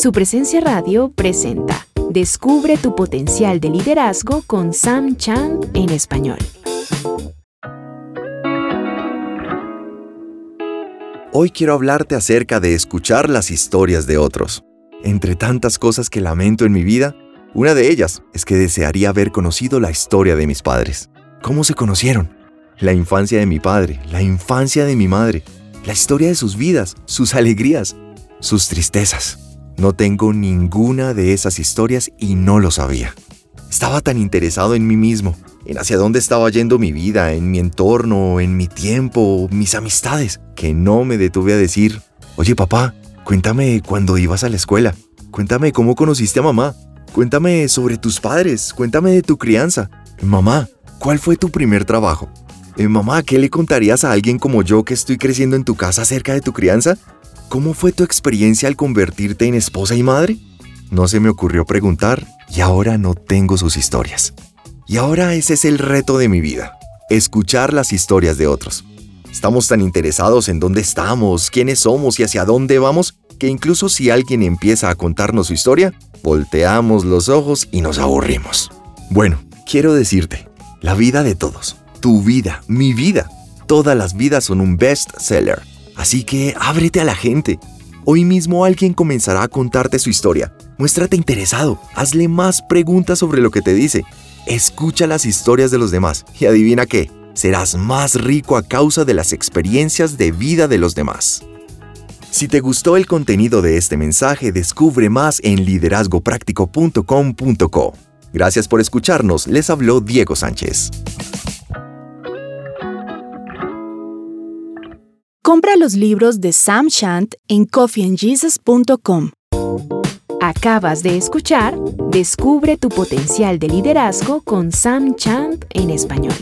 Su presencia radio presenta Descubre tu potencial de liderazgo con Sam Chand en español. Hoy quiero hablarte acerca de escuchar las historias de otros. Entre tantas cosas que lamento en mi vida, una de ellas es que desearía haber conocido la historia de mis padres. ¿Cómo se conocieron? La infancia de mi padre, la infancia de mi madre, la historia de sus vidas, sus alegrías, sus tristezas. No tengo ninguna de esas historias y no lo sabía. Estaba tan interesado en mí mismo, en hacia dónde estaba yendo mi vida, en mi entorno, en mi tiempo, mis amistades, que no me detuve a decir, oye papá, cuéntame cuando ibas a la escuela, cuéntame cómo conociste a mamá, cuéntame sobre tus padres, cuéntame de tu crianza. Mamá, ¿cuál fue tu primer trabajo? Eh, mamá, ¿qué le contarías a alguien como yo que estoy creciendo en tu casa acerca de tu crianza? ¿Cómo fue tu experiencia al convertirte en esposa y madre? No se me ocurrió preguntar y ahora no tengo sus historias. Y ahora ese es el reto de mi vida, escuchar las historias de otros. Estamos tan interesados en dónde estamos, quiénes somos y hacia dónde vamos, que incluso si alguien empieza a contarnos su historia, volteamos los ojos y nos aburrimos. Bueno, quiero decirte, la vida de todos, tu vida, mi vida, todas las vidas son un best seller Así que ábrete a la gente. Hoy mismo alguien comenzará a contarte su historia. Muéstrate interesado, hazle más preguntas sobre lo que te dice. Escucha las historias de los demás y adivina qué, serás más rico a causa de las experiencias de vida de los demás. Si te gustó el contenido de este mensaje, descubre más en liderazgopráctico.com.co. Gracias por escucharnos, les habló Diego Sánchez. Compra los libros de Sam Shant en coffeeandjesus.com. Acabas de escuchar Descubre tu potencial de liderazgo con Sam Chant en español.